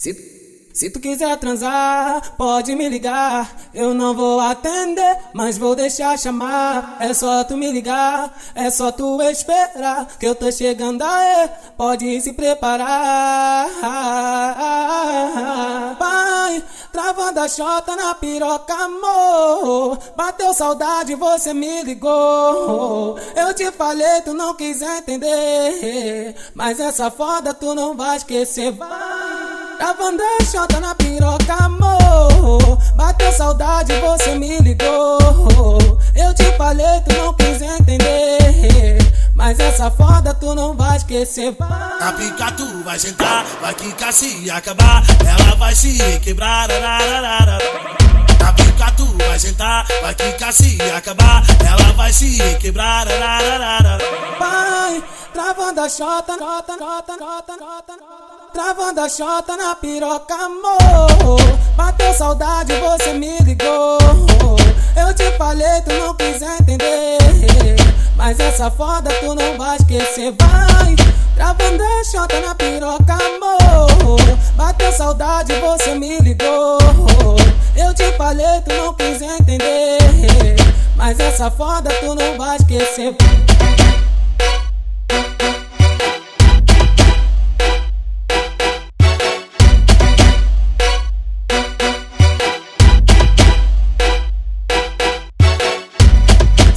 Se, se tu quiser transar, pode me ligar. Eu não vou atender, mas vou deixar chamar. É só tu me ligar, é só tu esperar. Que eu tô chegando aí, pode se preparar. Pai, travando a chota na piroca, amor. Bateu saudade, você me ligou. Eu te falei, tu não quis entender. Mas essa foda tu não vai esquecer, vai. Gravando a chota na piroca, amor. Bateu saudade, você me ligou. Eu te falei, tu não quis entender. Mas essa foda tu não vai esquecer. A pica tu vai sentar, vai quicar se acabar. Ela vai se quebrar. Arararara. A pica tu vai sentar, vai quicar se acabar. Ela vai se quebrar. Arararara. Pai, travando a chota, nota, nota, nota, nota, nota. Travando a chota na piroca, amor. Bateu saudade, você me ligou. Eu te falei, tu não quis entender. Mas essa foda tu não vai esquecer, vai. Travando a chota na piroca, amor. Bateu saudade, você me ligou. Eu te falei, tu não quis entender. Mas essa foda tu não vai esquecer.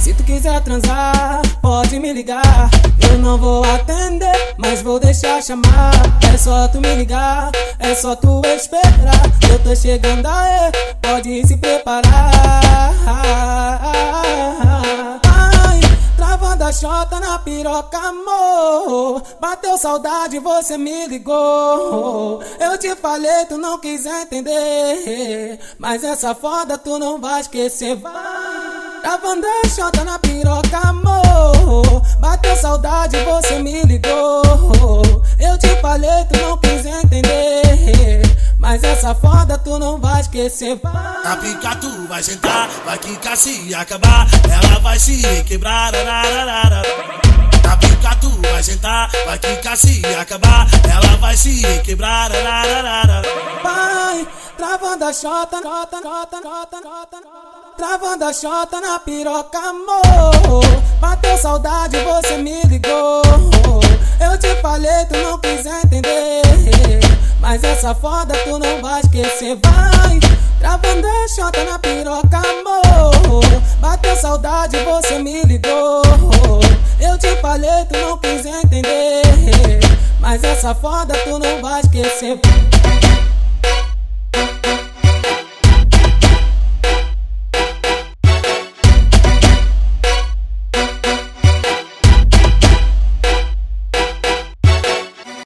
Se tu quiser transar, pode me ligar. Eu não vou atender, mas vou deixar chamar. É só tu me ligar, é só tu esperar. Eu tô chegando aí, pode se preparar. Ai, travando a chota na piroca, amor. Bateu saudade, você me ligou. Eu te falei, tu não quis entender. Mas essa foda tu não vai esquecer, vai. Gravando a chota na piroca, amor. Bateu saudade, você me ligou. Eu te falei, tu não quis entender. Mas essa foda tu não vai esquecer. A pica tu vai sentar, vai quicar se acabar. Ela vai se quebrar. Arararara. A pica tu vai sentar, vai quicar se acabar. Ela vai se quebrar. Arararara. Pai, travando a chota, nota, nota, nota, nota, nota. Travando a chota na piroca, amor. Bateu saudade, você me ligou. Eu te falei, tu não quis entender. Mas essa foda tu não vai esquecer, vai. Travando a chota na piroca, amor. Bateu saudade, você me ligou. Eu te falei, tu não quis entender. Mas essa foda tu não vai esquecer.